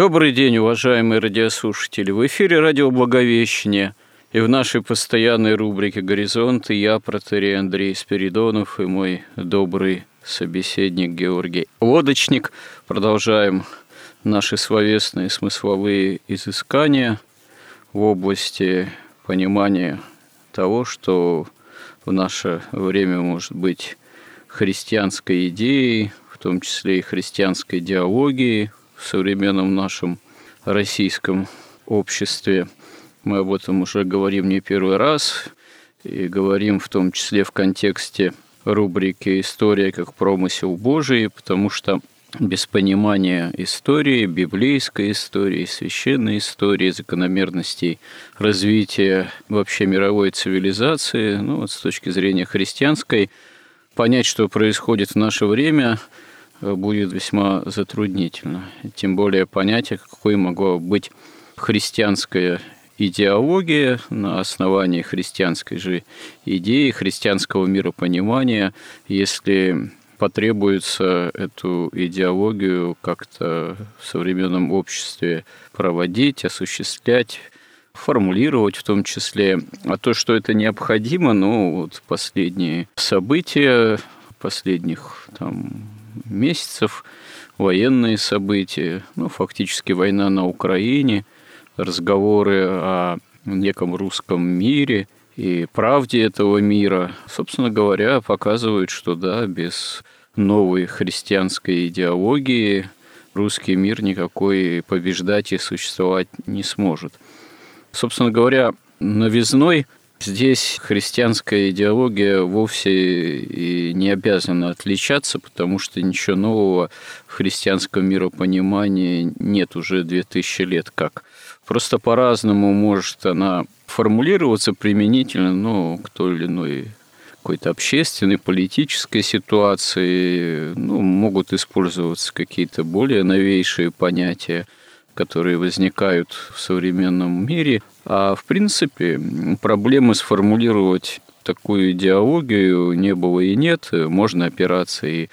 Добрый день, уважаемые радиослушатели. В эфире радио «Благовещение» и в нашей постоянной рубрике «Горизонт» я, протерей Андрей Спиридонов и мой добрый собеседник Георгий Лодочник. Продолжаем наши словесные смысловые изыскания в области понимания того, что в наше время может быть христианской идеей, в том числе и христианской диалогии, в современном нашем российском обществе. Мы об этом уже говорим не первый раз, и говорим в том числе в контексте рубрики «История как промысел Божий», потому что без понимания истории, библейской истории, священной истории, закономерностей развития вообще мировой цивилизации, ну вот с точки зрения христианской, понять, что происходит в наше время – будет весьма затруднительно. Тем более понятие, какой могла быть христианская идеология на основании христианской же идеи, христианского миропонимания, если потребуется эту идеологию как-то в современном обществе проводить, осуществлять, формулировать в том числе. А то, что это необходимо, ну, вот последние события последних там, месяцев, военные события, ну, фактически война на Украине, разговоры о неком русском мире и правде этого мира, собственно говоря, показывают, что да, без новой христианской идеологии русский мир никакой побеждать и существовать не сможет. Собственно говоря, новизной Здесь христианская идеология вовсе и не обязана отличаться, потому что ничего нового в христианском миропонимании нет уже 2000 лет как. Просто по-разному может она формулироваться применительно ну, к той или иной какой-то общественной, политической ситуации. Ну, могут использоваться какие-то более новейшие понятия – которые возникают в современном мире. А в принципе проблемы сформулировать такую идеологию не было и нет. Можно опираться и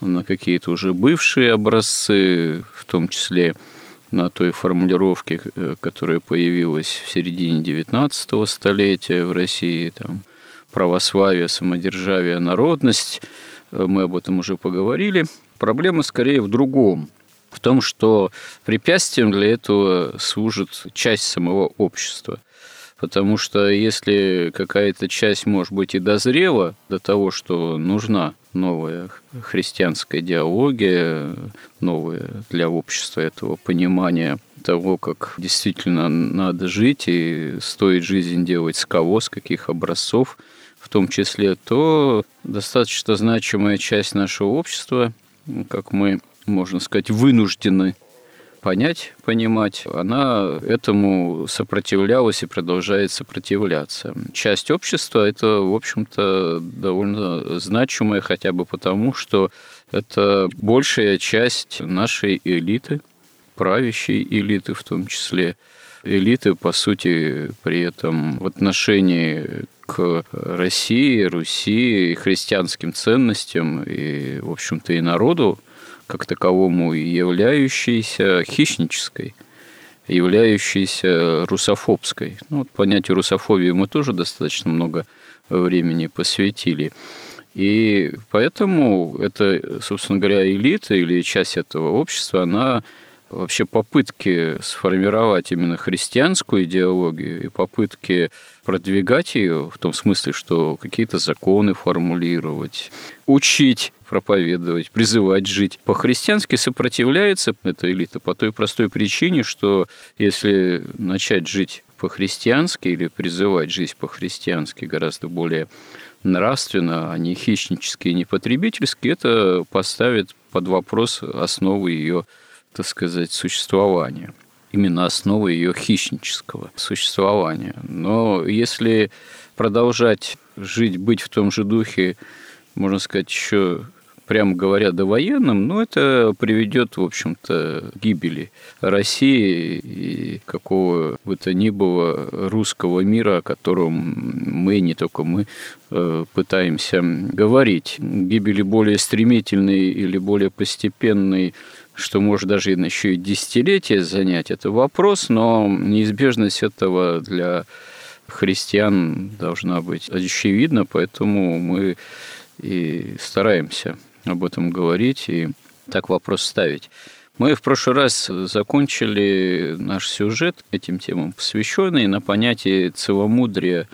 на какие-то уже бывшие образцы, в том числе на той формулировке, которая появилась в середине XIX столетия в России, там, православие, самодержавие, народность. Мы об этом уже поговорили. Проблема скорее в другом – в том, что препятствием для этого служит часть самого общества. Потому что если какая-то часть, может быть, и дозрела до того, что нужна новая христианская идеология, новая для общества этого понимания того, как действительно надо жить и стоит жизнь делать с кого, с каких образцов, в том числе, то достаточно значимая часть нашего общества, как мы можно сказать, вынуждены понять, понимать, она этому сопротивлялась и продолжает сопротивляться. Часть общества – это, в общем-то, довольно значимая хотя бы потому, что это большая часть нашей элиты, правящей элиты в том числе. Элиты, по сути, при этом в отношении к России, Руси, христианским ценностям и, в общем-то, и народу – как таковому являющейся хищнической, являющейся русофобской. Ну, вот понятию русофобии мы тоже достаточно много времени посвятили. И поэтому это, собственно говоря, элита или часть этого общества, она вообще попытки сформировать именно христианскую идеологию и попытки продвигать ее в том смысле, что какие-то законы формулировать, учить проповедовать, призывать жить. По-христиански сопротивляется эта элита по той простой причине, что если начать жить по-христиански или призывать жить по-христиански гораздо более нравственно, а не хищнически и не потребительски, это поставит под вопрос основы ее, так сказать, существования именно основы ее хищнического существования. Но если продолжать жить, быть в том же духе, можно сказать, еще прямо говоря, довоенным, но это приведет, в общем-то, к гибели России и какого бы то ни было русского мира, о котором мы, не только мы, э, пытаемся говорить. Гибели более стремительной или более постепенной что может даже еще и десятилетия занять, это вопрос, но неизбежность этого для христиан должна быть очевидна, поэтому мы и стараемся об этом говорить и так вопрос ставить. Мы в прошлый раз закончили наш сюжет этим темам, посвященный на понятие целомудрия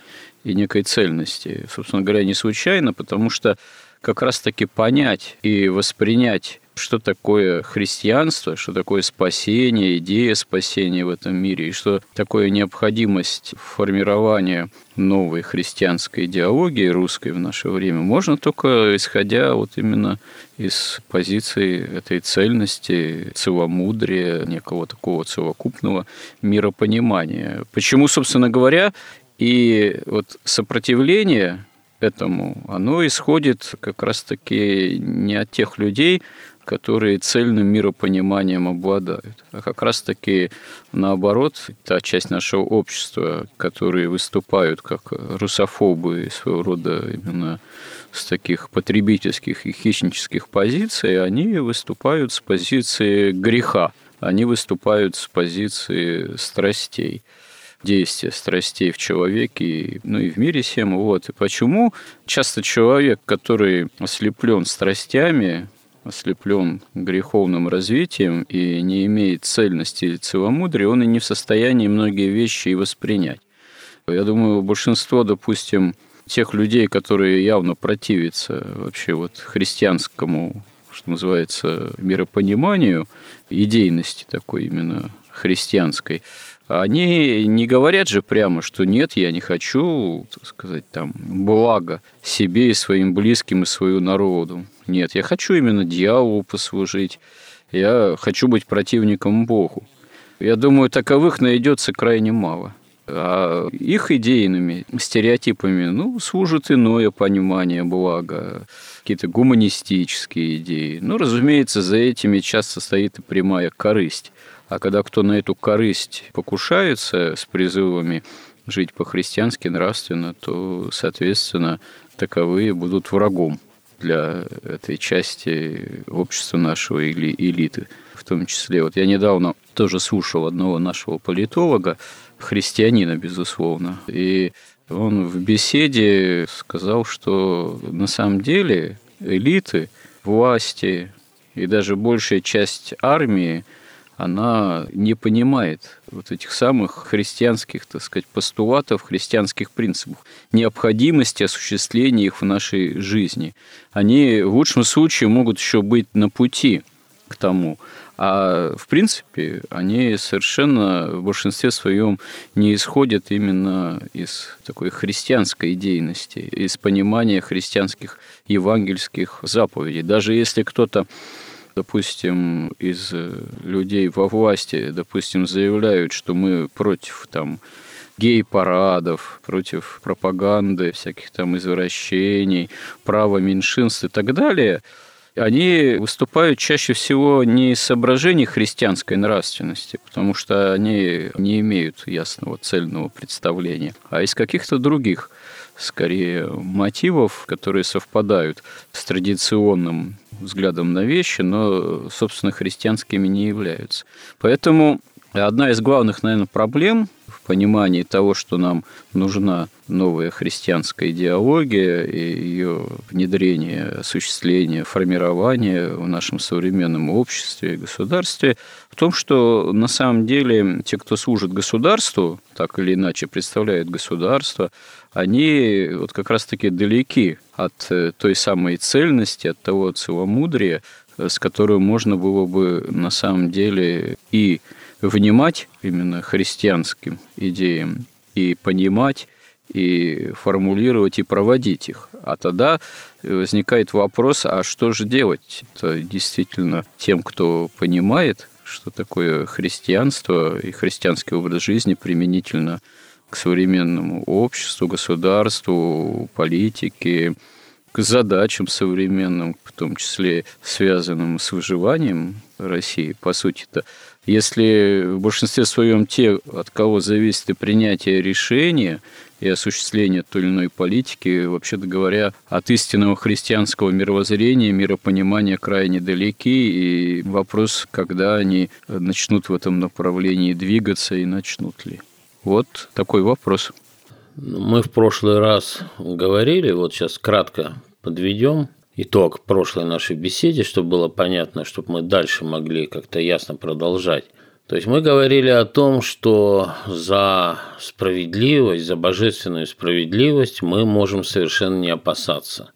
и некой цельности. Собственно говоря, не случайно, потому что как раз-таки понять и воспринять что такое христианство, что такое спасение, идея спасения в этом мире, и что такое необходимость формирования новой христианской идеологии русской в наше время, можно только исходя вот именно из позиции этой цельности, целомудрия, некого такого целокупного миропонимания. Почему, собственно говоря, и вот сопротивление этому, оно исходит как раз-таки не от тех людей, которые цельным миропониманием обладают. А как раз-таки наоборот, та часть нашего общества, которые выступают как русофобы своего рода именно с таких потребительских и хищнических позиций, они выступают с позиции греха, они выступают с позиции страстей действия страстей в человеке, ну и в мире всем. Вот. И почему часто человек, который ослеплен страстями, ослеплен греховным развитием и не имеет цельности или целомудрия, он и не в состоянии многие вещи и воспринять. Я думаю, большинство, допустим, тех людей, которые явно противятся вообще вот христианскому, что называется, миропониманию, идейности такой именно христианской, они не говорят же прямо, что нет, я не хочу, так сказать, там, блага себе и своим близким и свою народу. Нет, я хочу именно дьяволу послужить. Я хочу быть противником Богу. Я думаю, таковых найдется крайне мало. А их идейными стереотипами ну, служит иное понимание блага, какие-то гуманистические идеи. Ну, разумеется, за этими часто стоит и прямая корысть. А когда кто на эту корысть покушается с призывами жить по-христиански, нравственно, то, соответственно, таковые будут врагом для этой части общества нашего или элиты в том числе. Вот я недавно тоже слушал одного нашего политолога, христианина, безусловно, и он в беседе сказал, что на самом деле элиты, власти и даже большая часть армии – она не понимает вот этих самых христианских, так сказать, постулатов, христианских принципов, необходимости осуществления их в нашей жизни. Они в лучшем случае могут еще быть на пути к тому. А в принципе они совершенно в большинстве своем не исходят именно из такой христианской идейности, из понимания христианских евангельских заповедей. Даже если кто-то допустим, из э, людей во власти, допустим, заявляют, что мы против там гей-парадов, против пропаганды, всяких там извращений, права меньшинств и так далее, они выступают чаще всего не из соображений христианской нравственности, потому что они не имеют ясного цельного представления, а из каких-то других скорее мотивов, которые совпадают с традиционным взглядом на вещи, но, собственно, христианскими не являются. Поэтому одна из главных, наверное, проблем понимании того, что нам нужна новая христианская идеология и ее внедрение, осуществление, формирование в нашем современном обществе и государстве, в том, что на самом деле те, кто служит государству, так или иначе представляют государство, они вот как раз-таки далеки от э, той самой цельности, от того целомудрия, с которым можно было бы на самом деле и внимать именно христианским идеям, и понимать, и формулировать, и проводить их. А тогда возникает вопрос, а что же делать? Это действительно тем, кто понимает, что такое христианство и христианский образ жизни применительно к современному обществу, государству, политике, к задачам современным, в том числе связанным с выживанием России, по сути-то. Если в большинстве своем те, от кого зависит и принятие решения, и осуществление той или иной политики, вообще-то говоря, от истинного христианского мировоззрения, миропонимания крайне далеки, и вопрос, когда они начнут в этом направлении двигаться и начнут ли. Вот такой вопрос. Мы в прошлый раз говорили, вот сейчас кратко подведем итог прошлой нашей беседе, чтобы было понятно, чтобы мы дальше могли как-то ясно продолжать. То есть мы говорили о том, что за справедливость, за божественную справедливость мы можем совершенно не опасаться.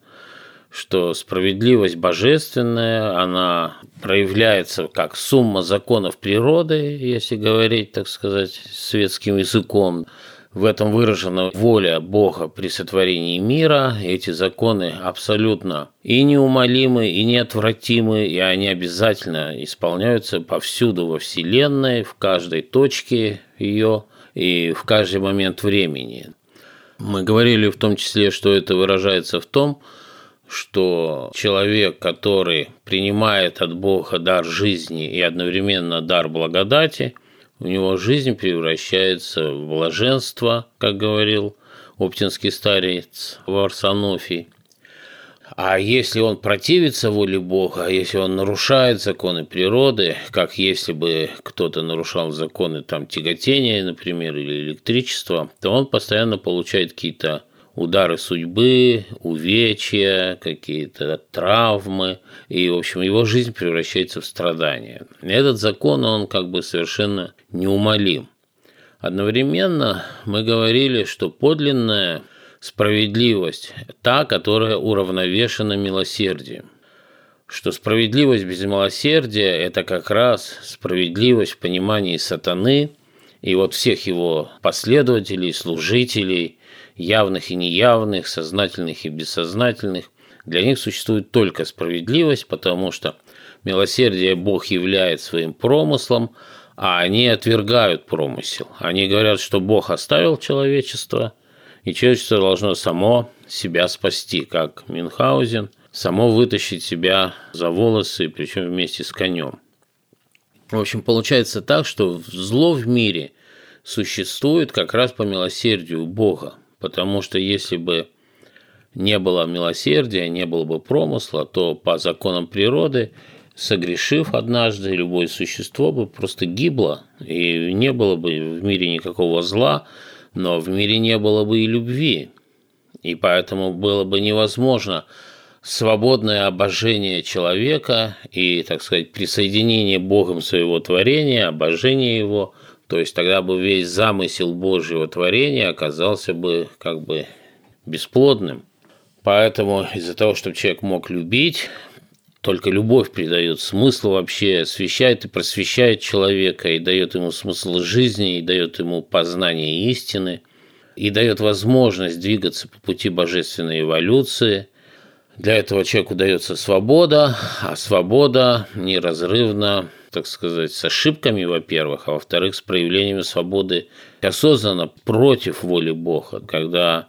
Что справедливость божественная, она проявляется как сумма законов природы, если говорить, так сказать, светским языком, в этом выражена воля Бога при сотворении мира. Эти законы абсолютно и неумолимы, и неотвратимы, и они обязательно исполняются повсюду во Вселенной, в каждой точке ее и в каждый момент времени. Мы говорили в том числе, что это выражается в том, что человек, который принимает от Бога дар жизни и одновременно дар благодати, у него жизнь превращается в блаженство, как говорил оптинский старец Варсонофий. А если он противится воле Бога, если он нарушает законы природы, как если бы кто-то нарушал законы там, тяготения, например, или электричества, то он постоянно получает какие-то удары судьбы, увечья, какие-то травмы, и, в общем, его жизнь превращается в страдания. Этот закон, он как бы совершенно неумолим. Одновременно мы говорили, что подлинная справедливость – та, которая уравновешена милосердием. Что справедливость без милосердия – это как раз справедливость в понимании сатаны и вот всех его последователей, служителей – явных и неявных, сознательных и бессознательных. Для них существует только справедливость, потому что милосердие Бог являет своим промыслом, а они отвергают промысел. Они говорят, что Бог оставил человечество, и человечество должно само себя спасти, как Мюнхгаузен, само вытащить себя за волосы, причем вместе с конем. В общем, получается так, что зло в мире существует как раз по милосердию Бога. Потому что если бы не было милосердия, не было бы промысла, то по законам природы, согрешив однажды, любое существо бы просто гибло, и не было бы в мире никакого зла, но в мире не было бы и любви. И поэтому было бы невозможно свободное обожение человека и, так сказать, присоединение Богом своего творения, обожение его – то есть тогда бы весь замысел Божьего творения оказался бы как бы бесплодным. Поэтому из-за того, чтобы человек мог любить, только любовь придает смысл вообще, освещает и просвещает человека, и дает ему смысл жизни, и дает ему познание истины, и дает возможность двигаться по пути божественной эволюции. Для этого человеку дается свобода, а свобода неразрывно так сказать, с ошибками, во-первых, а во-вторых, с проявлениями свободы. Осознанно против воли Бога, когда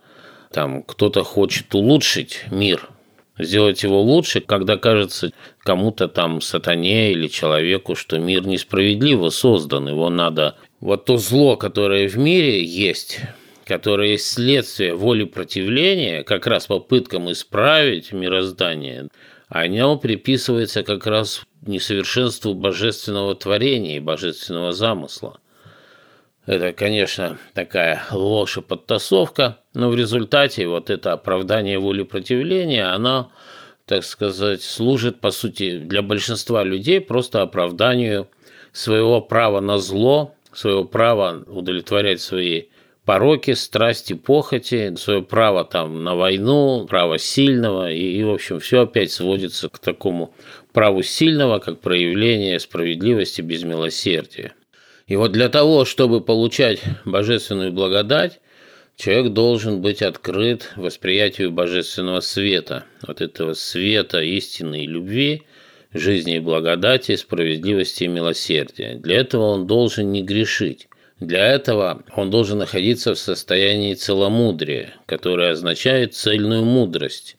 там кто-то хочет улучшить мир, сделать его лучше, когда кажется кому-то там сатане или человеку, что мир несправедливо создан, его надо... Вот то зло, которое в мире есть, которое есть следствие воли противления, как раз попыткам исправить мироздание, оно приписывается как раз несовершенству божественного творения и божественного замысла. Это, конечно, такая ложь и подтасовка, но в результате вот это оправдание воли противления, оно, так сказать, служит, по сути, для большинства людей просто оправданию своего права на зло, своего права удовлетворять свои пороки, страсти, похоти, свое право там на войну, право сильного, и, и в общем, все опять сводится к такому праву сильного, как проявление справедливости без милосердия. И вот для того, чтобы получать божественную благодать, человек должен быть открыт восприятию божественного света, вот этого света истины и любви, жизни и благодати, справедливости и милосердия. Для этого он должен не грешить. Для этого он должен находиться в состоянии целомудрия, которое означает цельную мудрость.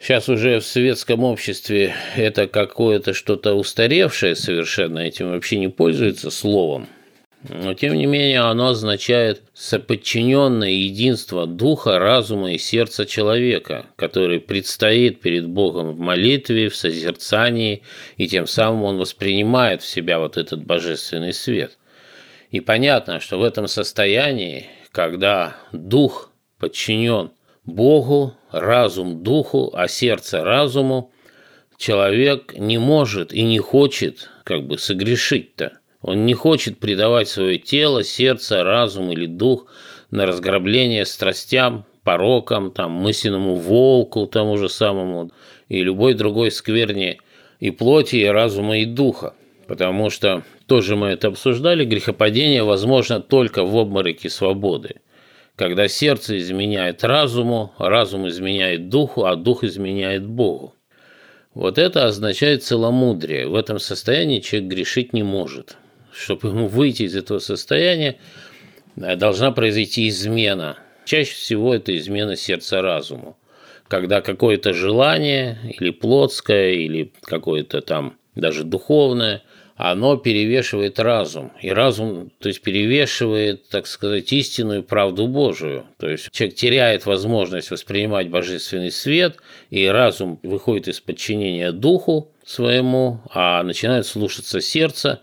Сейчас уже в светском обществе это какое-то что-то устаревшее совершенно, этим вообще не пользуется словом. Но тем не менее оно означает соподчиненное единство духа, разума и сердца человека, который предстоит перед Богом в молитве, в созерцании, и тем самым он воспринимает в себя вот этот божественный свет. И понятно, что в этом состоянии, когда дух подчинен Богу, разум духу, а сердце разуму, человек не может и не хочет как бы согрешить-то. Он не хочет предавать свое тело, сердце, разум или дух на разграбление страстям, порокам, там, мысленному волку тому же самому и любой другой скверне и плоти, и разума, и духа. Потому что, тоже мы это обсуждали, грехопадение возможно только в обмороке свободы. Когда сердце изменяет разуму, разум изменяет духу, а дух изменяет Богу. Вот это означает целомудрие. В этом состоянии человек грешить не может чтобы ему выйти из этого состояния, э, должна произойти измена. Чаще всего это измена сердца разуму. Когда какое-то желание, или плотское, или какое-то там даже духовное, оно перевешивает разум. И разум, то есть перевешивает, так сказать, истинную правду Божию. То есть человек теряет возможность воспринимать божественный свет, и разум выходит из подчинения духу своему, а начинает слушаться сердце,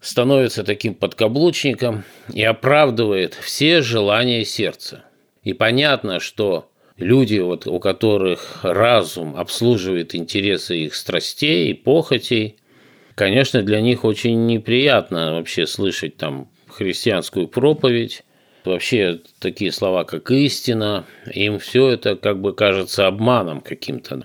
становится таким подкаблучником и оправдывает все желания сердца. И понятно, что люди, вот, у которых разум обслуживает интересы их страстей и похотей, конечно, для них очень неприятно вообще слышать там христианскую проповедь, вообще такие слова, как истина, им все это как бы кажется обманом каким-то.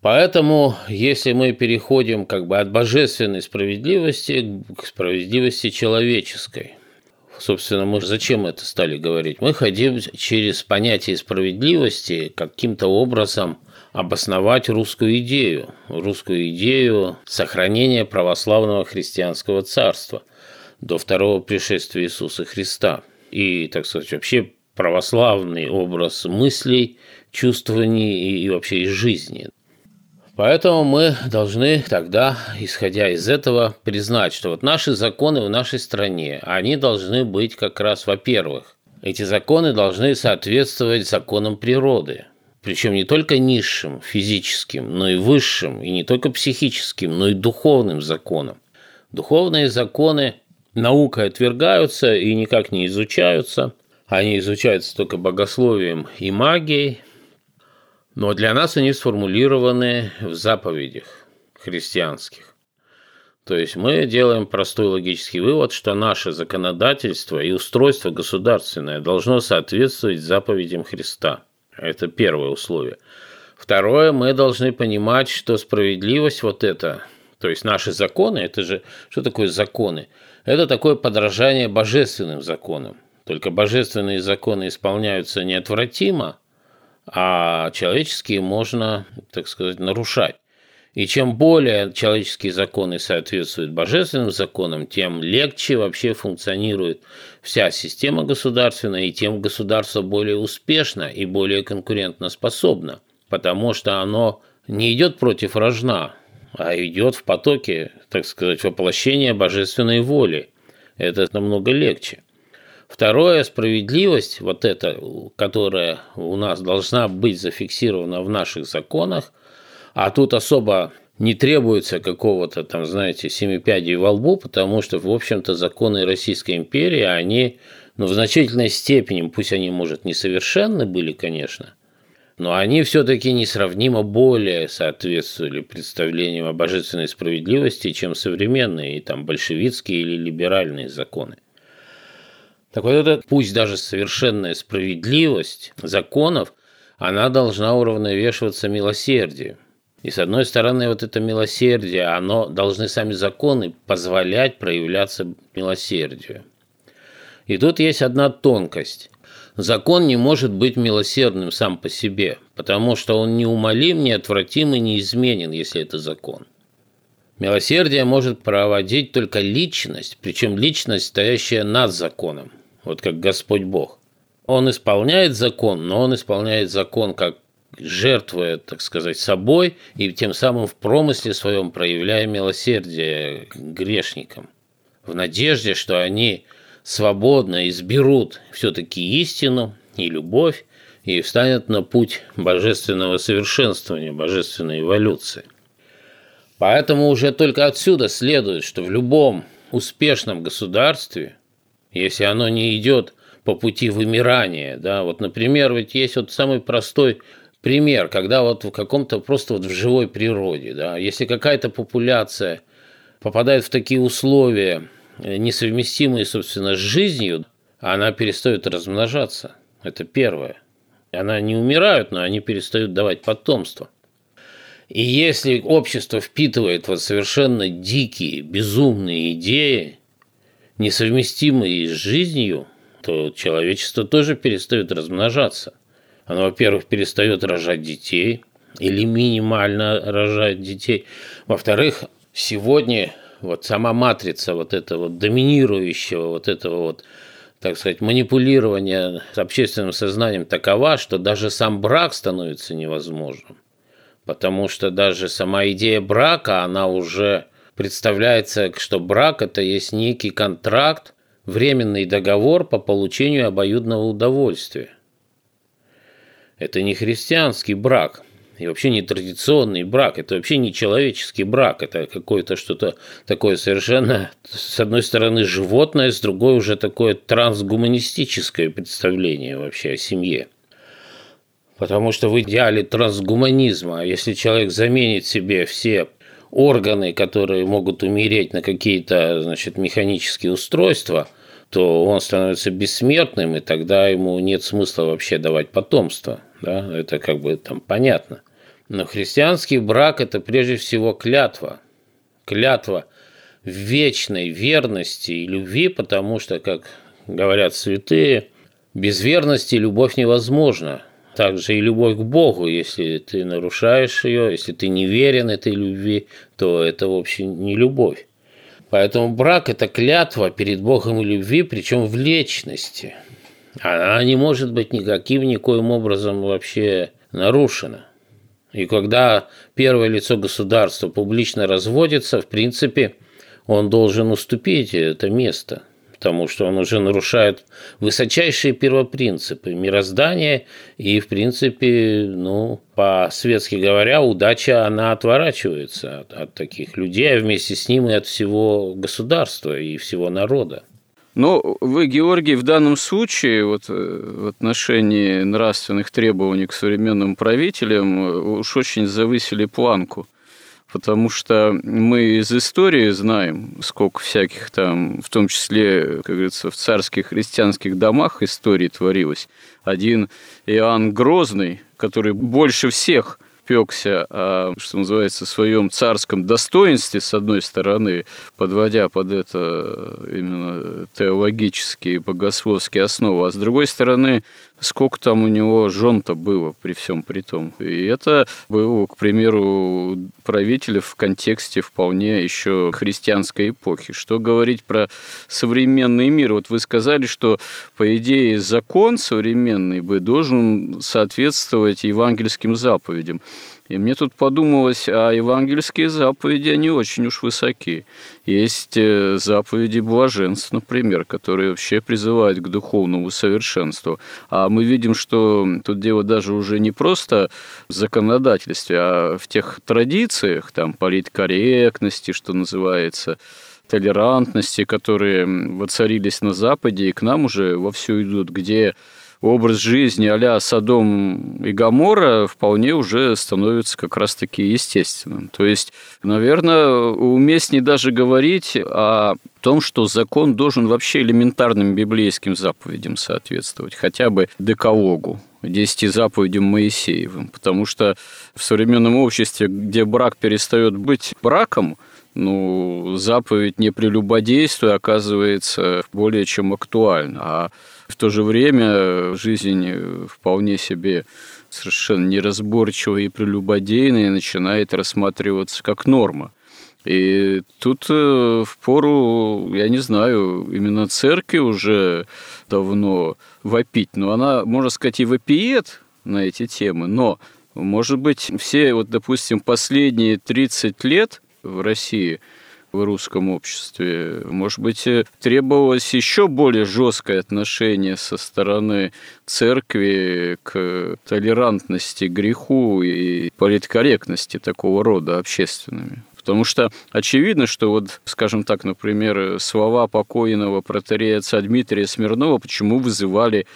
Поэтому, если мы переходим как бы от божественной справедливости к справедливости человеческой, собственно, мы зачем это стали говорить? Мы хотим через понятие справедливости каким-то образом обосновать русскую идею, русскую идею сохранения православного христианского царства до второго пришествия Иисуса Христа. И, так сказать, вообще православный образ мыслей, чувствований и вообще из жизни. Поэтому мы должны тогда, исходя из этого, признать, что вот наши законы в нашей стране, они должны быть как раз, во-первых, эти законы должны соответствовать законам природы, причем не только низшим, физическим, но и высшим, и не только психическим, но и духовным законам. Духовные законы наукой отвергаются и никак не изучаются. Они изучаются только богословием и магией, но для нас они сформулированы в заповедях христианских. То есть мы делаем простой логический вывод, что наше законодательство и устройство государственное должно соответствовать заповедям Христа. Это первое условие. Второе, мы должны понимать, что справедливость вот это, то есть наши законы, это же, что такое законы? Это такое подражание божественным законам. Только божественные законы исполняются неотвратимо, а человеческие можно, так сказать, нарушать. И чем более человеческие законы соответствуют божественным законам, тем легче вообще функционирует вся система государственная, и тем государство более успешно и более конкурентоспособно, потому что оно не идет против рожна, а идет в потоке, так сказать, воплощения божественной воли. Это намного легче. Второе, справедливость, вот эта, которая у нас должна быть зафиксирована в наших законах, а тут особо не требуется какого-то там, знаете, семипядей во лбу, потому что, в общем-то, законы Российской империи, они, ну, в значительной степени, пусть они, может, несовершенны были, конечно, но они все-таки несравнимо более соответствовали представлениям о божественной справедливости, чем современные там большевистские или либеральные законы. Так вот это, пусть даже совершенная справедливость законов, она должна уравновешиваться милосердием. И с одной стороны, вот это милосердие, оно должны сами законы позволять проявляться милосердию. И тут есть одна тонкость. Закон не может быть милосердным сам по себе, потому что он неумолим, неотвратим и неизменен, если это закон. Милосердие может проводить только личность, причем личность, стоящая над законом, вот как Господь Бог. Он исполняет закон, но он исполняет закон как жертвуя, так сказать, собой и тем самым в промысле своем проявляя милосердие грешникам, в надежде, что они свободно изберут все-таки истину и любовь и встанет на путь божественного совершенствования, божественной эволюции. Поэтому уже только отсюда следует, что в любом успешном государстве, если оно не идет по пути вымирания, да, вот, например, ведь есть вот самый простой пример, когда вот в каком-то просто вот в живой природе, да, если какая-то популяция попадает в такие условия, Э, несовместимые, собственно, с жизнью, она перестает размножаться. Это первое. Она не умирают, но они перестают давать потомство. И если общество впитывает вот совершенно дикие, безумные идеи, несовместимые с жизнью, то человечество тоже перестает размножаться. Оно, во-первых, перестает рожать детей или минимально рожать детей. Во-вторых, сегодня вот сама матрица вот этого доминирующего вот этого вот так сказать, манипулирования общественным сознанием такова, что даже сам брак становится невозможным. Потому что даже сама идея брака, она уже представляется, что брак – это есть некий контракт, временный договор по получению обоюдного удовольствия. Это не христианский брак – и вообще не традиционный брак, это вообще не человеческий брак, это какое-то что-то такое совершенно, с одной стороны, животное, с другой уже такое трансгуманистическое представление вообще о семье. Потому что в идеале трансгуманизма, если человек заменит себе все органы, которые могут умереть на какие-то значит, механические устройства, то он становится бессмертным, и тогда ему нет смысла вообще давать потомство. Да? Это как бы там понятно. Но христианский брак – это прежде всего клятва. Клятва вечной верности и любви, потому что, как говорят святые, без верности любовь невозможна. Также и любовь к Богу, если ты нарушаешь ее, если ты не верен этой любви, то это вообще не любовь. Поэтому брак – это клятва перед Богом любви, причем в личности. Она не может быть никаким, никоим образом вообще нарушена. И когда первое лицо государства публично разводится, в принципе, он должен уступить это место, потому что он уже нарушает высочайшие первопринципы мироздания, и, в принципе, ну, по-светски говоря, удача, она отворачивается от, от таких людей, а вместе с ним и от всего государства и всего народа. Но вы, Георгий, в данном случае вот, э, в отношении нравственных требований к современным правителям э, уж очень завысили планку. Потому что мы из истории знаем, сколько всяких там, в том числе, как говорится, в царских христианских домах истории творилось. Один Иоанн Грозный, который больше всех пекся о, что называется, своем царском достоинстве, с одной стороны, подводя под это именно теологические богословские основы, а с другой стороны, сколько там у него жен-то было при всем при том. И это было, к примеру, правителя в контексте вполне еще христианской эпохи. Что говорить про современный мир? Вот вы сказали, что, по идее, закон современный бы должен соответствовать евангельским заповедям. И мне тут подумалось, а евангельские заповеди, они очень уж высоки. Есть э, заповеди блаженств, например, которые вообще призывают к духовному совершенству. А мы видим, что тут дело даже уже не просто в законодательстве, а в тех традициях, там, политкорректности, что называется, толерантности, которые воцарились на Западе и к нам уже вовсю идут, где образ жизни а-ля Содом и Гамора вполне уже становится как раз-таки естественным. То есть, наверное, уместнее даже говорить о том, что закон должен вообще элементарным библейским заповедям соответствовать, хотя бы декалогу, десяти заповедям Моисеевым, потому что в современном обществе, где брак перестает быть браком, ну, заповедь не прелюбодействуй оказывается более чем актуальна. А в то же время жизнь вполне себе совершенно неразборчивая и прелюбодейная начинает рассматриваться как норма. И тут э, в пору, я не знаю, именно церкви уже давно вопить, но она, можно сказать, и вопиет на эти темы, но, может быть, все, вот, допустим, последние 30 лет в России – в русском обществе. Может быть, э, требовалось еще более жесткое отношение со стороны церкви к толерантности, греху и политкорректности такого рода общественными. Потому что очевидно, что вот, скажем так, например, слова покойного протерея отца Дмитрия Смирнова почему вызывали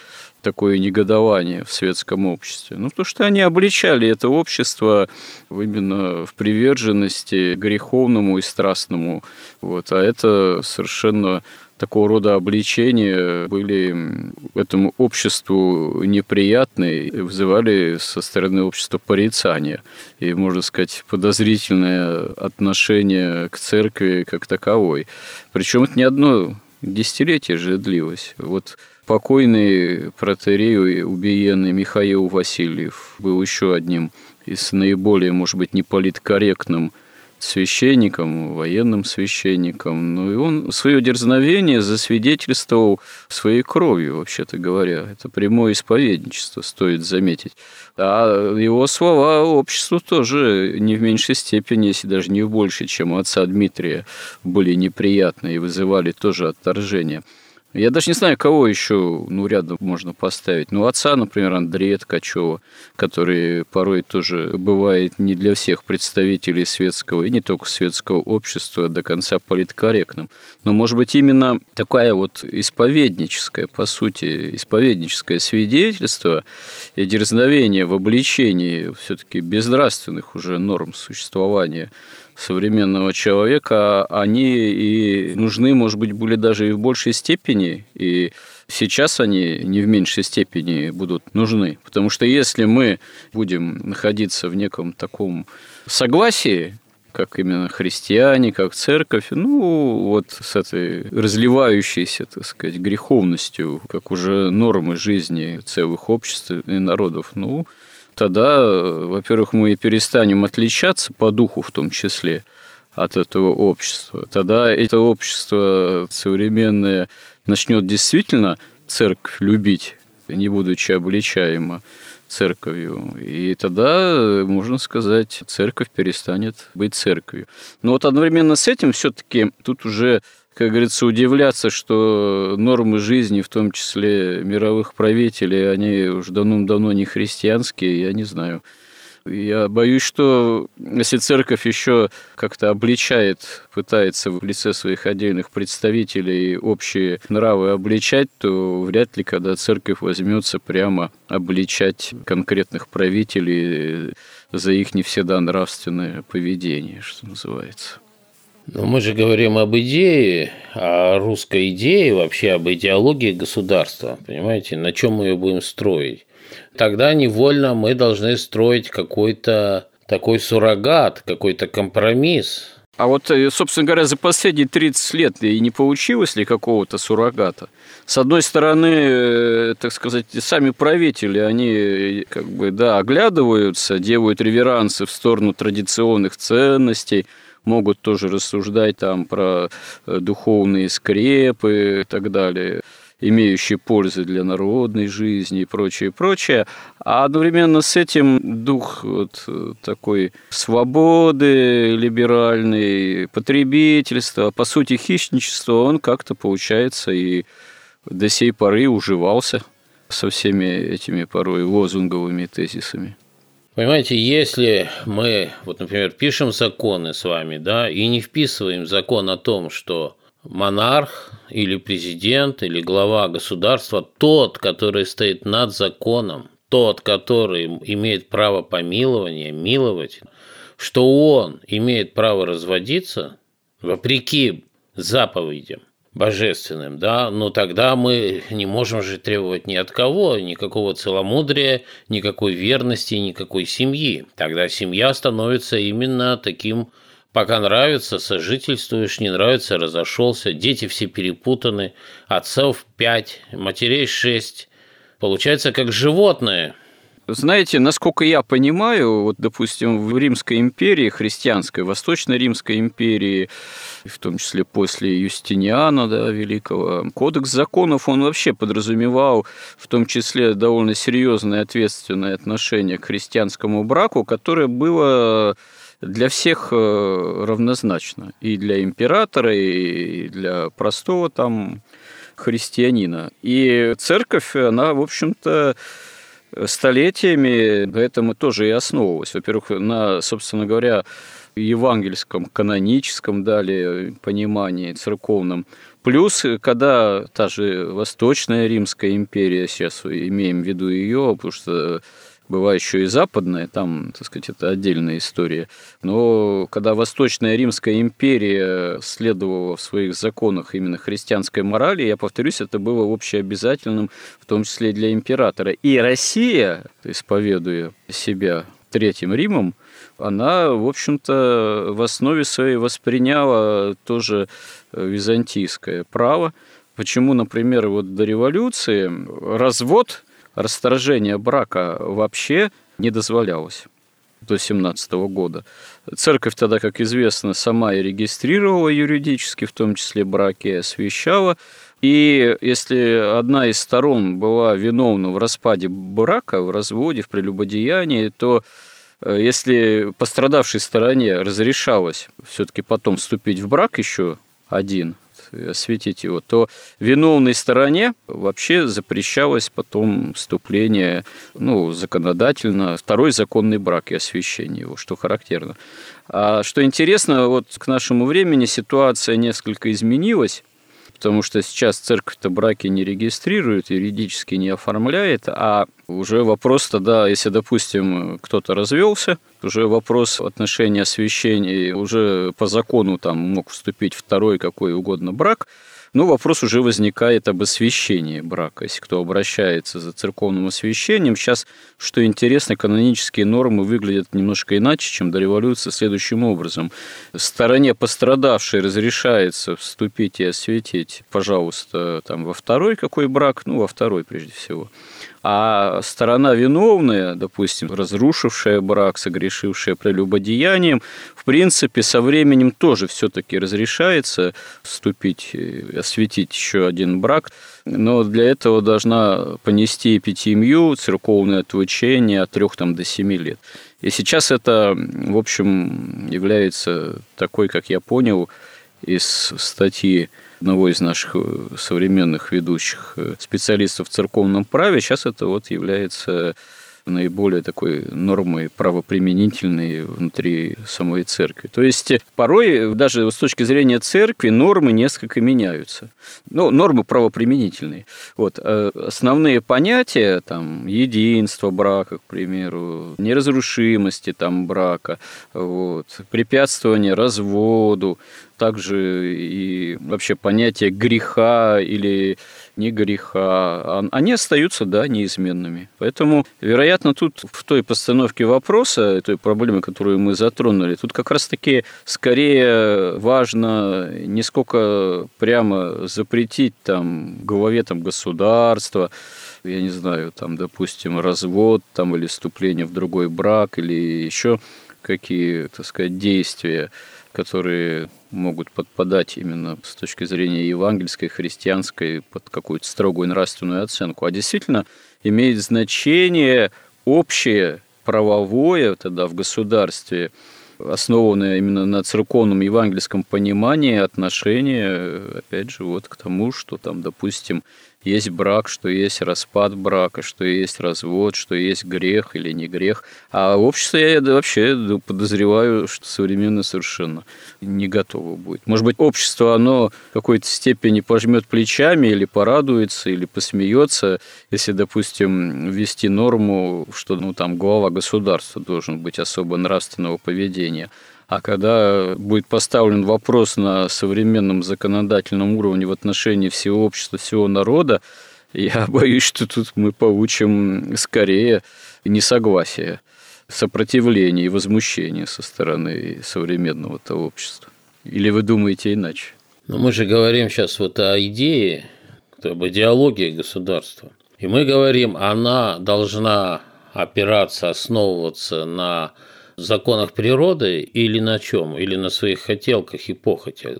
такое негодование в светском обществе? Ну, потому что они обличали это общество именно в приверженности греховному и страстному. Вот. А это совершенно такого рода обличения были этому обществу неприятны и вызывали со стороны общества порицания и, можно сказать, подозрительное отношение к церкви как таковой. Причем это не одно десятилетие же длилось. Вот покойный протерей убиенный Михаил Васильев был еще одним из наиболее, может быть, неполиткорректным священником, военным священником. Ну и он свое дерзновение засвидетельствовал своей кровью, вообще-то говоря. Это прямое исповедничество, стоит заметить. А его слова обществу тоже не в меньшей степени, если даже не в большей, чем у отца Дмитрия, были неприятны и вызывали тоже отторжение. Я даже не знаю, кого еще ну, рядом можно поставить. Ну, отца, например, Андрея Ткачева, который порой тоже бывает не для всех представителей светского и не только светского общества до конца политкорректным. Но, может быть, именно такая вот исповедническая, по сути, исповедническое свидетельство и дерзновение в обличении все-таки безнравственных уже норм существования современного человека, они и нужны, может быть, были даже и в большей степени, и сейчас они не в меньшей степени будут нужны. Потому что если мы будем находиться в неком таком согласии, как именно христиане, как церковь, ну, вот с этой разливающейся, так сказать, греховностью, как уже нормы жизни целых обществ и народов, ну, тогда, во-первых, мы перестанем отличаться по духу в том числе от этого общества. Тогда это общество современное начнет действительно церковь любить, не будучи обличаемо церковью. И тогда, можно сказать, церковь перестанет быть церковью. Но вот одновременно с этим все-таки тут уже как говорится, удивляться, что нормы жизни, в том числе мировых правителей, они уже давным-давно не христианские, я не знаю. Я боюсь, что если церковь еще как-то обличает, пытается в лице своих отдельных представителей общие нравы обличать, то вряд ли, когда церковь возьмется прямо обличать конкретных правителей за их не всегда нравственное поведение, что называется. Но мы же говорим об идее, о русской идее, вообще об идеологии государства. Понимаете, на чем мы ее будем строить? Тогда невольно мы должны строить какой-то такой суррогат, какой-то компромисс. А вот, э, собственно говоря, за последние 30 лет и не получилось ли какого-то суррогата? С одной стороны, э, так сказать, сами правители, они э, как бы, да, оглядываются, делают реверансы в сторону традиционных ценностей, могут тоже рассуждать там про э, духовные скрепы и так далее. имеющий пользы для народной жизни и прочее, прочее. А одновременно с этим дух вот такой свободы либеральной, потребительства, по сути, хищничества, он как-то, получается, и до сей поры уживался со всеми этими порой лозунговыми тезисами. Понимаете, если мы, вот, например, пишем законы с вами, да, и не вписываем закон о том, что монарх или президент или глава государства тот, который стоит над законом, тот, который имеет право помилования, миловать, что он имеет право разводиться, вопреки заповедям, божественным, да, но тогда мы не можем же требовать ни от кого, никакого целомудрия, никакой верности, никакой семьи. Тогда семья становится именно таким, пока нравится, сожительствуешь, не нравится, разошелся, дети все перепутаны, отцов пять, матерей шесть. Получается, как животные – знаете, насколько я понимаю, вот, допустим, в Римской империи, христианской, Восточной Римской империи, в том числе после Юстиниана, да, великого, кодекс законов, он вообще подразумевал в том числе довольно серьезное ответственное отношение к христианскому браку, которое было для всех э, равнозначно. И для императора, и для простого там христианина. И церковь, она, в общем-то, столетиями этому тоже и основывалось. Во-первых, на, собственно говоря, евангельском, каноническом, далее, понимании церковном. Плюс, когда та же Восточная Римская империя, сейчас имеем в виду ее, потому что была еще и западная, там, так сказать, это отдельная история. Но когда Восточная Римская империя следовала в своих законах именно христианской морали, я повторюсь, это было общеобязательным, в том числе для императора. И Россия, исповедуя себя Третьим Римом, она, в общем-то, в основе своей восприняла тоже византийское право. Почему, например, вот до революции развод расторжение брака вообще не дозволялось до 17 года. Церковь тогда, как известно, сама и регистрировала юридически, в том числе браки, и освещала. И если одна из сторон была виновна в распаде брака, в разводе, в прелюбодеянии, то э, если пострадавшей стороне разрешалось все-таки потом вступить в брак еще один, осветить его, то виновной стороне вообще запрещалось потом вступление, ну, законодательно, второй законный брак и освящение его, что характерно. А что интересно, вот к нашему времени ситуация несколько изменилась, потому что сейчас церковь-то браки не регистрирует, юридически не оформляет, а уже вопрос тогда, если, допустим, кто-то развелся, уже вопрос отношения освящения уже по закону там мог вступить второй какой угодно брак, но вопрос уже возникает об освящении брака, если кто обращается за церковным освящением. Сейчас, что интересно, канонические нормы выглядят немножко иначе, чем до революции, следующим образом. Стороне пострадавшей разрешается вступить и осветить, пожалуйста, там, во второй какой брак, ну, во второй прежде всего. А сторона виновная, допустим, разрушившая брак, согрешившая прелюбодеянием, в принципе, со временем тоже все-таки разрешается вступить, осветить еще один брак, но для этого должна понести эпитимию, церковное отлучение от трех там, до семи лет. И сейчас это, в общем, является такой, как я понял, из статьи одного из наших э, современных ведущих э, специалистов в церковном праве, сейчас это вот является наиболее такой нормой правоприменительной внутри самой церкви. То есть порой даже с точки зрения церкви нормы несколько меняются. Ну, нормы правоприменительные. Вот. Э, основные понятия, там, единство брака, к примеру, неразрушимости там, брака, вот, препятствование разводу, также и вообще понятие греха или не греха, они остаются, да, неизменными. Поэтому, вероятно, тут в той постановке вопроса, той проблемы, которую мы затронули, тут как раз-таки скорее важно не сколько прямо запретить там главе там, государства, я не знаю, там, допустим, развод там, или вступление в другой брак или еще какие, так сказать, действия, которые могут подпадать именно с точки зрения евангельской, христианской под какую-то строгую нравственную оценку, а действительно имеет значение общее правовое тогда в государстве, основанное именно на церковном евангельском понимании отношения, опять же, вот к тому, что там, допустим, есть брак, что есть распад брака, что есть развод, что есть грех или не грех. А общество я вообще подозреваю, что современно совершенно не готово будет. Может быть, общество, оно в какой-то степени пожмет плечами или порадуется, или посмеется, если, допустим, ввести норму, что ну, там глава государства должен быть особо нравственного поведения. А когда будет поставлен вопрос на современном законодательном уровне в отношении всего общества, всего народа, я боюсь, что тут мы получим скорее несогласие, сопротивление и возмущение со стороны современного-то общества. Или вы думаете иначе? Но мы же говорим сейчас вот о идее, об идеологии государства. И мы говорим, она должна опираться, основываться на законах природы или на чем? Или на своих хотелках и похотях?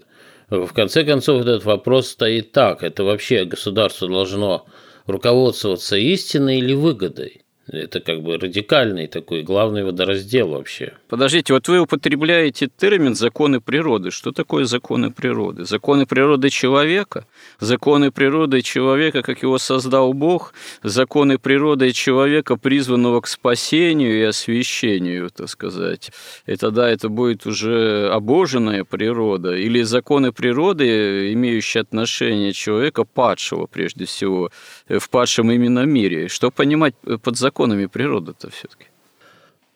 В конце концов, этот вопрос стоит так. Это вообще государство должно руководствоваться истиной или выгодой? Это как бы радикальный такой главный водораздел вообще. Подождите, вот вы употребляете термин «законы природы». Что такое законы природы? Законы природы человека? Законы природы человека, как его создал Бог? Законы природы человека, призванного к спасению и освящению, так сказать. И тогда это будет уже обоженная природа? Или законы природы, имеющие отношение человека падшего, прежде всего, в падшем именно мире? Что понимать под законом? законами природы-то все-таки?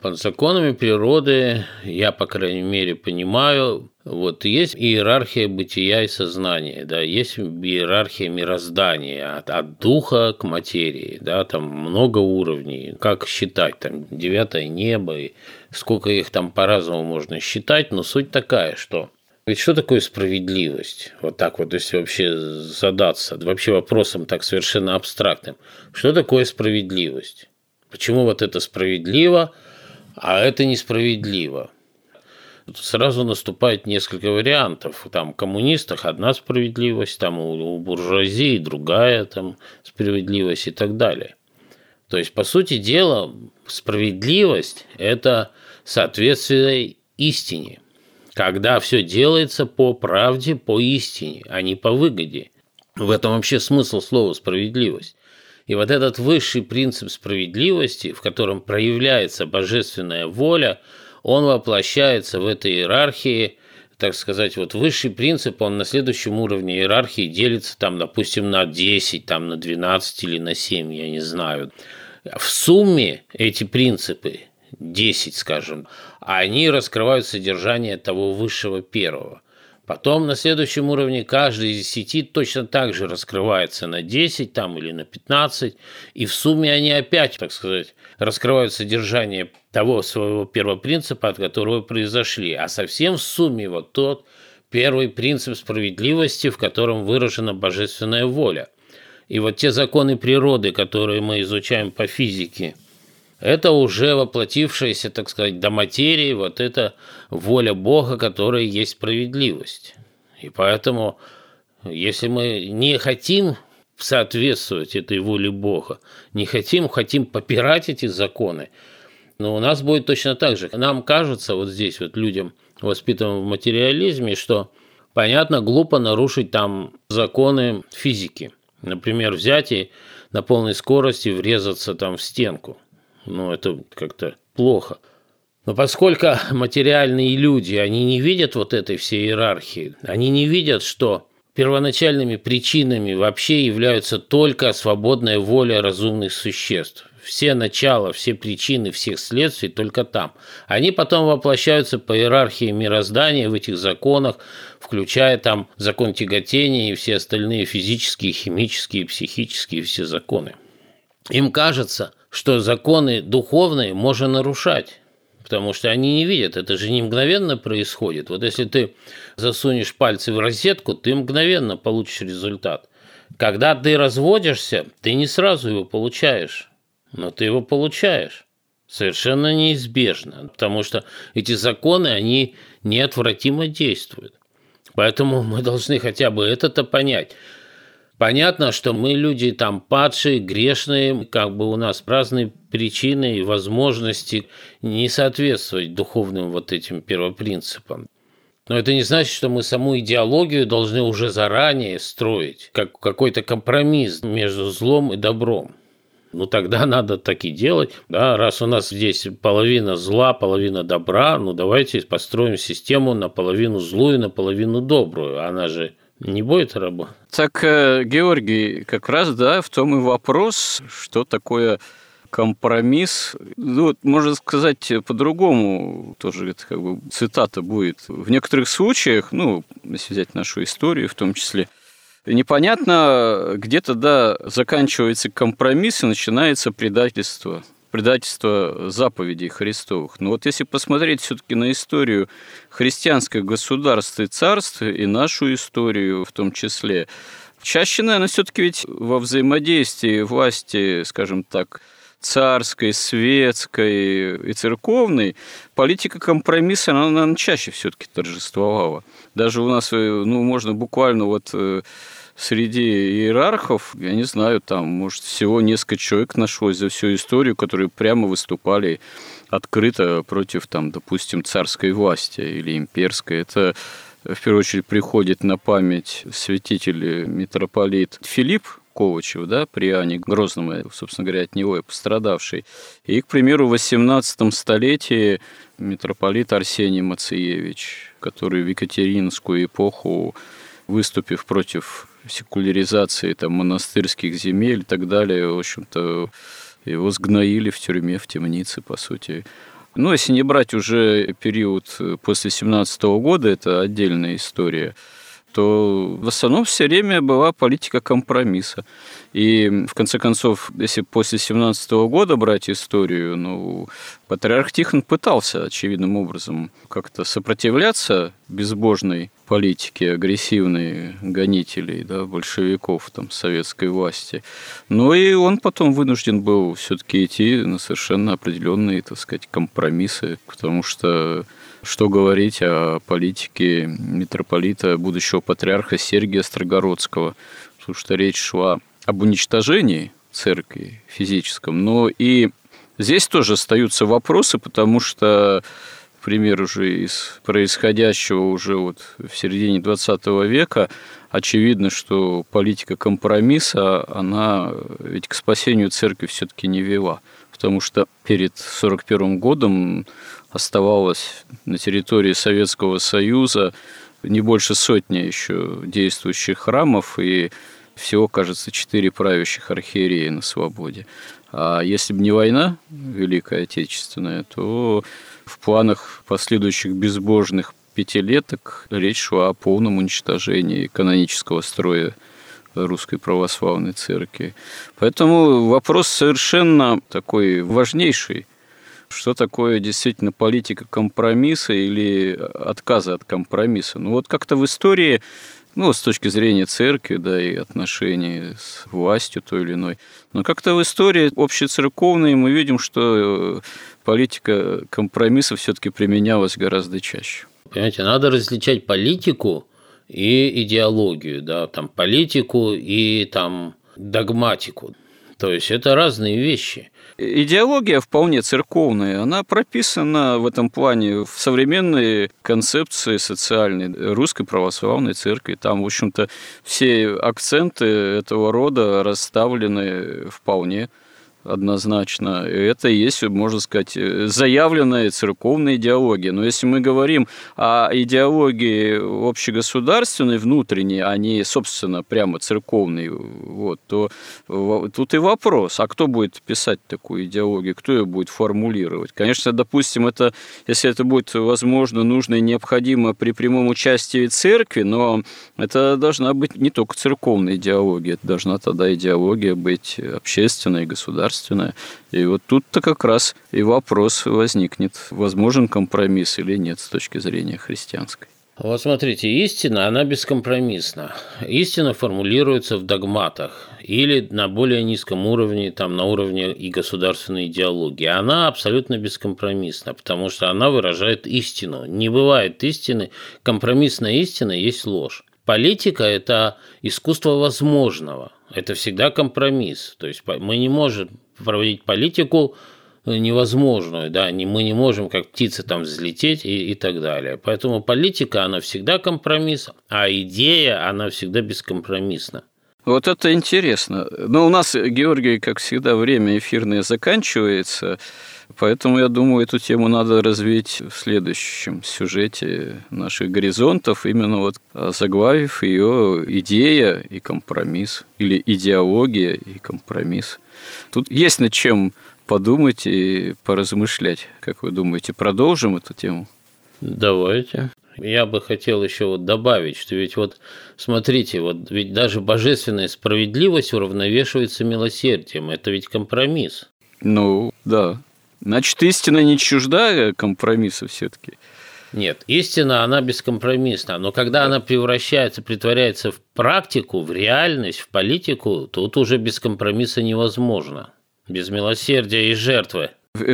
Под законами природы я, по крайней мере, понимаю, вот есть иерархия бытия и сознания, да, есть иерархия мироздания от, от духа к материи, да, там много уровней, как считать, там девятое небо, и сколько их там по-разному можно считать, но суть такая, что ведь что такое справедливость? Вот так вот, если вообще задаться, вообще вопросом так совершенно абстрактным. Что такое справедливость? Почему вот это справедливо, а это несправедливо? Тут сразу наступает несколько вариантов. Там коммунистах одна справедливость, там у, у буржуазии другая там справедливость и так далее. То есть, по сути дела, справедливость – это соответствие истине, когда все делается по правде, по истине, а не по выгоде. В этом вообще смысл слова «справедливость». И вот этот высший принцип справедливости, в котором проявляется божественная воля, он воплощается в этой иерархии, так сказать, вот высший принцип, он на следующем уровне иерархии делится там, допустим, на 10, там, на 12 или на 7, я не знаю. В сумме эти принципы, 10, скажем, они раскрывают содержание того высшего первого. Потом на следующем уровне каждый из сети точно так же раскрывается на 10 там, или на 15, и в сумме они опять, так сказать, раскрывают содержание того своего первого принципа, от которого произошли. А совсем в сумме вот тот первый принцип справедливости, в котором выражена божественная воля. И вот те законы природы, которые мы изучаем по физике – это уже воплотившаяся, так сказать, до материи, вот эта воля Бога, которая есть справедливость. И поэтому, если мы не хотим соответствовать этой воле Бога, не хотим, хотим попирать эти законы, но у нас будет точно так же. Нам кажется, вот здесь вот людям, воспитанным в материализме, что, понятно, глупо нарушить там законы физики. Например, взять и на полной скорости врезаться там в стенку ну, это как-то плохо. Но поскольку материальные люди, они не видят вот этой всей иерархии, они не видят, что первоначальными причинами вообще являются только свободная воля разумных существ. Все начала, все причины всех следствий только там. Они потом воплощаются по иерархии мироздания в этих законах, включая там закон тяготения и все остальные физические, химические, психические все законы. Им кажется – что законы духовные можно нарушать. Потому что они не видят, это же не мгновенно происходит. Вот если ты засунешь пальцы в розетку, ты мгновенно получишь результат. Когда ты разводишься, ты не сразу его получаешь, но ты его получаешь. совершенно неизбежно, потому что эти законы, они неотвратимо действуют. Поэтому мы должны хотя бы это-то понять. Понятно, что мы люди там падшие, грешные, как бы у нас разные причины и возможности не соответствовать духовным вот этим первопринципам. Но это не значит, что мы саму идеологию должны уже заранее строить, как какой-то компромисс между злом и добром ну тогда надо так и делать. Да, раз у нас здесь половина зла, половина добра, ну давайте построим систему наполовину злую, наполовину добрую. Она же не будет работать. Так, э, Георгий, как раз, да, в том и вопрос, что такое компромисс. Ну, можно сказать по-другому, тоже это как бы цитата будет. В некоторых случаях, ну, если взять нашу историю в том числе, непонятно, где-то, да, заканчивается компромисс и начинается предательство предательство заповедей Христовых. Но вот если посмотреть все-таки на историю христианского государства и царства, и нашу историю в том числе, чаще, наверное, все-таки ведь во взаимодействии власти, скажем так, царской, светской и церковной, политика компромисса, она, наверное, чаще все-таки торжествовала. Даже у нас, э, ну, можно буквально вот э, среди иерархов, я не знаю, там, может, всего несколько человек нашлось за всю историю, которые прямо выступали открыто против, там, допустим, царской власти или имперской. Это в первую очередь приходит на память святитель митрополит Филипп Ковачев, да, при Ане Грозном, собственно говоря, от него и пострадавший. И, к примеру, в 18 столетии митрополит Арсений Мациевич, который в Екатеринскую эпоху, выступив против секуляризации там, монастырских земель и так далее, в общем-то, его сгноили в тюрьме, в темнице, по сути. Ну, если не брать уже период после 17 года, это отдельная история – то в основном все время была политика компромисса. И, в конце концов, если после 17 года брать историю, ну, патриарх Тихон пытался очевидным образом как-то сопротивляться безбожной политике агрессивной гонителей, да, большевиков, там, советской власти. Но и он потом вынужден был все-таки идти на совершенно определенные, так сказать, компромиссы, потому что что говорить о политике митрополита, будущего патриарха Сергия Строгородского, потому что речь шла об уничтожении церкви физическом, но и здесь тоже остаются вопросы, потому что пример уже из происходящего уже вот в середине 20 века, очевидно, что политика компромисса, она ведь к спасению церкви все-таки не вела. Потому что перед 1941 годом оставалось на территории Советского Союза не больше сотни еще действующих храмов и всего, кажется, четыре правящих архиереи на свободе. А если бы не война Великая Отечественная, то в планах последующих безбожных пятилеток речь шла о полном уничтожении канонического строя Русской Православной Церкви. Поэтому вопрос совершенно такой важнейший что такое действительно политика компромисса или отказа от компромисса. Ну вот как-то в истории, ну, с точки зрения церкви, да, и отношений с властью той или иной, но как-то в истории общецерковной мы видим, что э, политика компромисса все-таки применялась гораздо чаще. Понимаете, надо различать политику и идеологию, да, там политику и там догматику. То есть это разные вещи. Идеология вполне церковная, она прописана в этом плане в современной концепции социальной русской православной церкви. Там, в общем-то, все акценты этого рода расставлены вполне однозначно. Это и есть, можно сказать, заявленная церковная идеология. Но если мы говорим о идеологии общегосударственной, внутренней, а не, собственно, прямо церковной, вот, то тут и вопрос, а кто будет писать такую идеологию, кто ее будет формулировать? Конечно, допустим, это, если это будет возможно, нужно и необходимо при прямом участии церкви, но это должна быть не только церковная идеология, это должна тогда идеология быть общественная, государственная государственная. И вот тут-то как раз и вопрос возникнет, возможен компромисс или нет с точки зрения христианской. Вот смотрите, истина, она бескомпромиссна. Истина формулируется в догматах или на более низком уровне, там, на уровне и государственной идеологии. Она абсолютно бескомпромиссна, потому что она выражает истину. Не бывает истины, компромиссная истина есть ложь. Политика – это искусство возможного, это всегда компромисс. То есть мы не можем проводить политику невозможную, да, мы не можем как птицы там взлететь и, и так далее. Поэтому политика, она всегда компромисс, а идея, она всегда бескомпромиссна. Вот это интересно. Но у нас, Георгий, как всегда, время эфирное заканчивается, поэтому, я думаю, эту тему надо развить в следующем сюжете наших горизонтов, именно вот заглавив ее идея и компромисс, или идеология и компромисс. Тут есть над чем подумать и поразмышлять. Как вы думаете, продолжим эту тему? Давайте. Я бы хотел еще вот добавить, что ведь вот смотрите, вот ведь даже божественная справедливость уравновешивается милосердием. Это ведь компромисс. Ну, да. Значит, истина не чужда компромисса все-таки. Нет, истина, она бескомпромиссна, но когда она превращается, притворяется в практику, в реальность, в политику, тут уже без компромисса невозможно без милосердия и жертвы.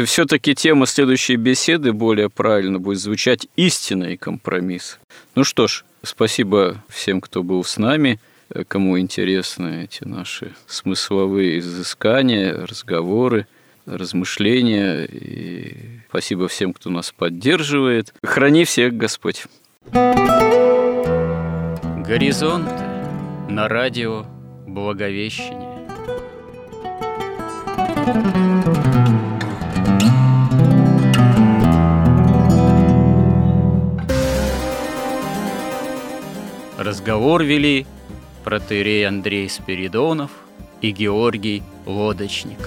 Все-таки тема следующей беседы более правильно будет звучать «Истина и компромисс». Ну что ж, спасибо всем, кто был с нами, кому интересны эти наши смысловые изыскания, разговоры, размышления. И спасибо всем, кто нас поддерживает. Храни всех Господь. Горизонт на радио Благовещение. Разговор вели протерей Андрей Спиридонов и Георгий Лодочник.